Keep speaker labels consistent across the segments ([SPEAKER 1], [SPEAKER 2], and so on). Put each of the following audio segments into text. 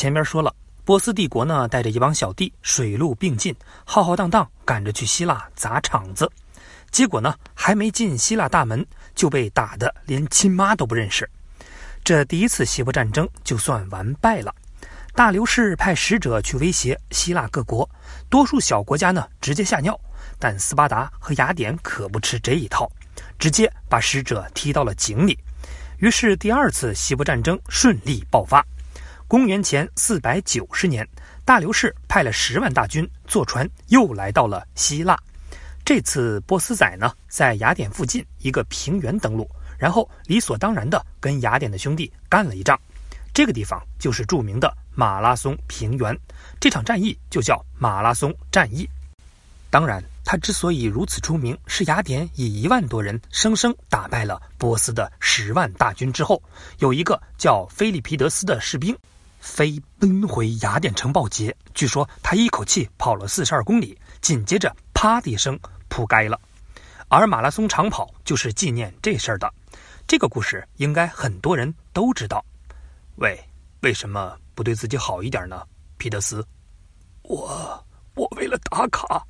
[SPEAKER 1] 前边说了，波斯帝国呢带着一帮小弟，水陆并进，浩浩荡荡赶着去希腊砸场子。结果呢，还没进希腊大门，就被打得连亲妈都不认识。这第一次希波战争就算完败了。大流士派使者去威胁希腊各国，多数小国家呢直接吓尿，但斯巴达和雅典可不吃这一套，直接把使者踢到了井里。于是第二次希波战争顺利爆发。公元前四百九十年，大流士派了十万大军坐船又来到了希腊。这次波斯仔呢在雅典附近一个平原登陆，然后理所当然的跟雅典的兄弟干了一仗。这个地方就是著名的马拉松平原，这场战役就叫马拉松战役。当然，它之所以如此出名，是雅典以一万多人生生打败了波斯的十万大军之后，有一个叫菲利皮德斯的士兵飞奔回雅典城报捷。据说他一口气跑了四十二公里，紧接着啪的一声扑街了。而马拉松长跑就是纪念这事儿的。这个故事应该很多人都知道。喂，为什么不对自己好一点呢，皮德斯？
[SPEAKER 2] 我我为了打卡。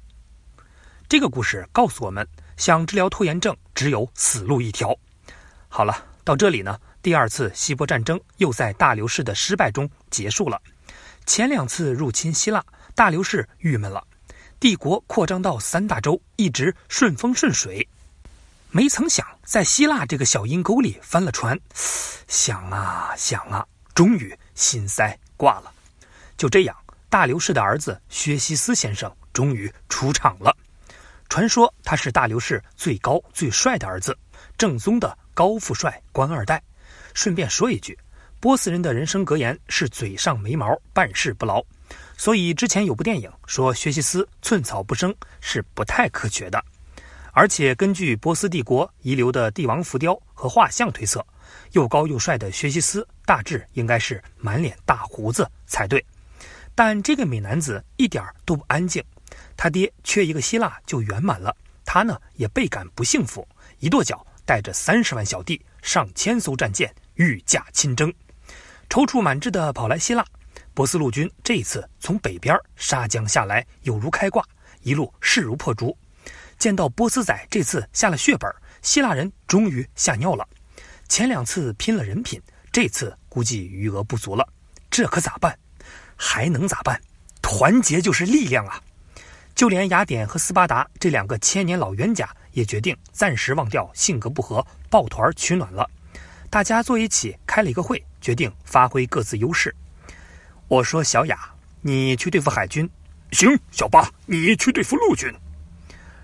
[SPEAKER 1] 这个故事告诉我们，想治疗拖延症，只有死路一条。好了，到这里呢，第二次希波战争又在大流士的失败中结束了。前两次入侵希腊，大流士郁闷了，帝国扩张到三大洲，一直顺风顺水。没曾想，在希腊这个小阴沟里翻了船，想啊想啊。终于心塞挂了，就这样，大流士的儿子薛西斯先生终于出场了。传说他是大流士最高最帅的儿子，正宗的高富帅官二代。顺便说一句，波斯人的人生格言是嘴上没毛，办事不牢。所以之前有部电影说薛西斯寸草不生，是不太科学的。而且根据波斯帝国遗留的帝王浮雕和画像推测。又高又帅的薛西斯，大致应该是满脸大胡子才对。但这个美男子一点都不安静，他爹缺一个希腊就圆满了，他呢也倍感不幸福，一跺脚，带着三十万小弟、上千艘战舰，御驾亲征，踌躇满志地跑来希腊。波斯陆军这一次从北边杀将下来，有如开挂，一路势如破竹。见到波斯仔这次下了血本，希腊人终于吓尿了。前两次拼了人品，这次估计余额不足了，这可咋办？还能咋办？团结就是力量啊！就连雅典和斯巴达这两个千年老冤家也决定暂时忘掉性格不合，抱团取暖了。大家坐一起开了一个会，决定发挥各自优势。我说：“小雅，你去对付海军。”
[SPEAKER 2] 行，小巴，你去对付陆军。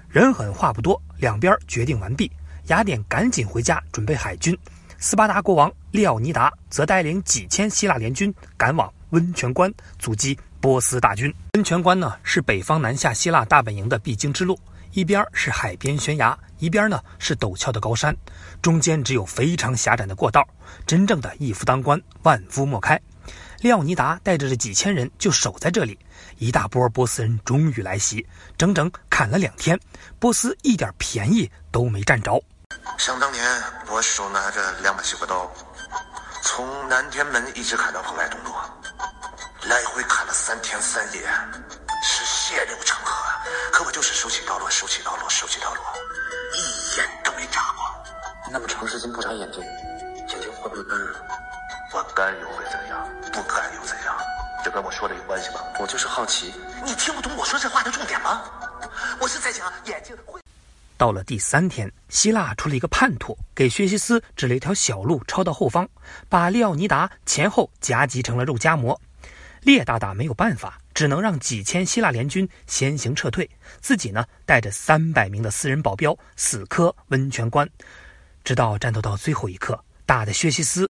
[SPEAKER 1] 人狠话不多，两边决定完毕。雅典赶紧回家准备海军。斯巴达国王利奥尼达则带领几千希腊联军赶往温泉关，阻击波斯大军。温泉关呢，是北方南下希腊大本营的必经之路，一边是海边悬崖，一边呢是陡峭的高山，中间只有非常狭窄的过道，真正的一夫当关，万夫莫开。廖尼达带着这几千人就守在这里，一大波波斯人终于来袭，整整砍了两天，波斯一点便宜都没占着。
[SPEAKER 3] 想当年，我手拿着两把西瓜刀，从南天门一直砍到蓬莱东路，来回砍了三天三夜，是血流成。可我就是手起刀落，手起刀落，手起刀落，一眼都没眨过。
[SPEAKER 4] 那么长时间不眨眼睛，眼睛会不会干啊？
[SPEAKER 3] 我干又会怎样？不干又怎样？这跟我说的有关系吗？
[SPEAKER 4] 我就是好奇，
[SPEAKER 3] 你听不懂我说这话的重点吗？我是在讲眼睛会。
[SPEAKER 1] 到了第三天，希腊出了一个叛徒，给薛西斯指了一条小路，抄到后方，把利奥尼达前后夹击成了肉夹馍。列大大没有办法，只能让几千希腊联军先行撤退，自己呢带着三百名的私人保镖死磕温泉关，直到战斗到最后一刻，打的薛西斯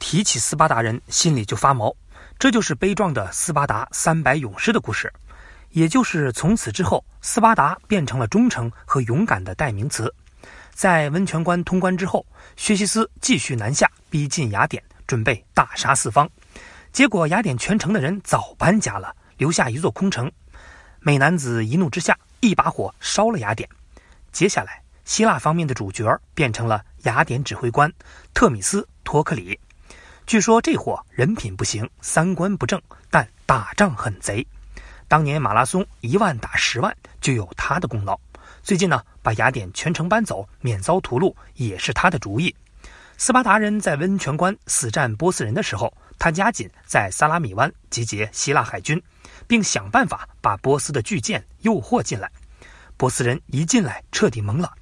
[SPEAKER 1] 提起斯巴达人心里就发毛。这就是悲壮的斯巴达三百勇士的故事。也就是从此之后，斯巴达变成了忠诚和勇敢的代名词。在温泉关通关之后，薛西斯继续南下，逼近雅典，准备大杀四方。结果雅典全城的人早搬家了，留下一座空城。美男子一怒之下，一把火烧了雅典。接下来，希腊方面的主角变成了雅典指挥官特米斯托克里。据说这货人品不行，三观不正，但打仗很贼。当年马拉松一万打十万，就有他的功劳。最近呢，把雅典全城搬走，免遭屠戮，也是他的主意。斯巴达人在温泉关死战波斯人的时候，他加紧在萨拉米湾集结希腊海军，并想办法把波斯的巨舰诱惑进来。波斯人一进来，彻底懵了，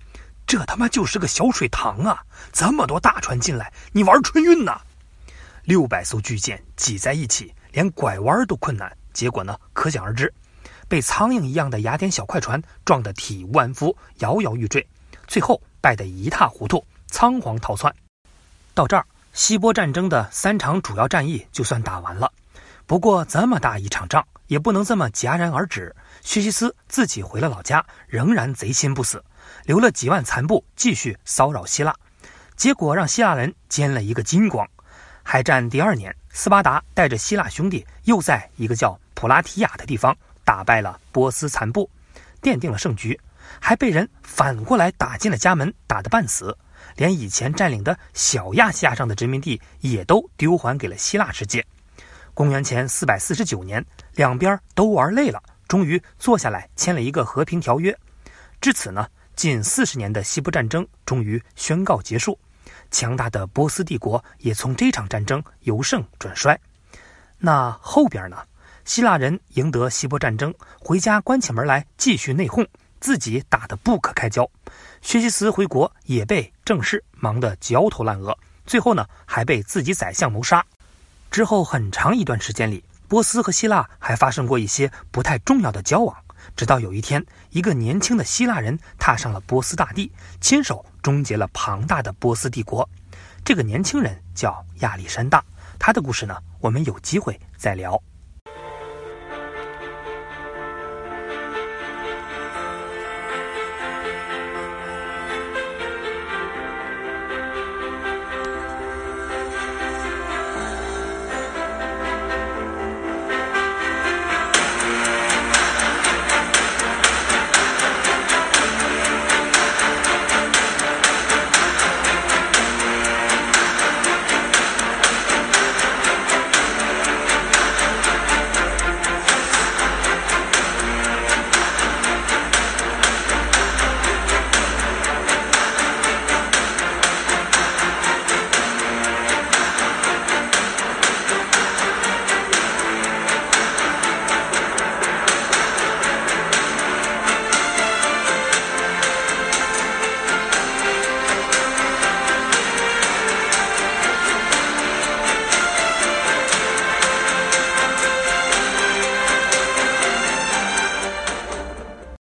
[SPEAKER 1] 这他妈就是个小水塘啊！这么多大船进来，你玩春运呢？六百艘巨舰挤在一起，连拐弯都困难。结果呢，可想而知，被苍蝇一样的雅典小快船撞得体无完肤，摇摇欲坠，最后败得一塌糊涂，仓皇逃窜。到这儿，希波战争的三场主要战役就算打完了。不过，这么大一场仗也不能这么戛然而止。薛西斯自己回了老家，仍然贼心不死，留了几万残部继续骚扰希腊。结果让希腊人煎了一个精光。海战第二年，斯巴达带着希腊兄弟又在一个叫普拉提亚的地方打败了波斯残部，奠定了胜局，还被人反过来打进了家门，打得半死。连以前占领的小亚细亚上的殖民地也都丢还给了希腊世界。公元前四百四十九年，两边都玩累了，终于坐下来签了一个和平条约。至此呢，近四十年的希波战争终于宣告结束。强大的波斯帝国也从这场战争由盛转衰。那后边呢？希腊人赢得希波战争，回家关起门来继续内讧。自己打得不可开交，薛西斯回国也被正事忙得焦头烂额，最后呢还被自己宰相谋杀。之后很长一段时间里，波斯和希腊还发生过一些不太重要的交往。直到有一天，一个年轻的希腊人踏上了波斯大地，亲手终结了庞大的波斯帝国。这个年轻人叫亚历山大，他的故事呢，我们有机会再聊。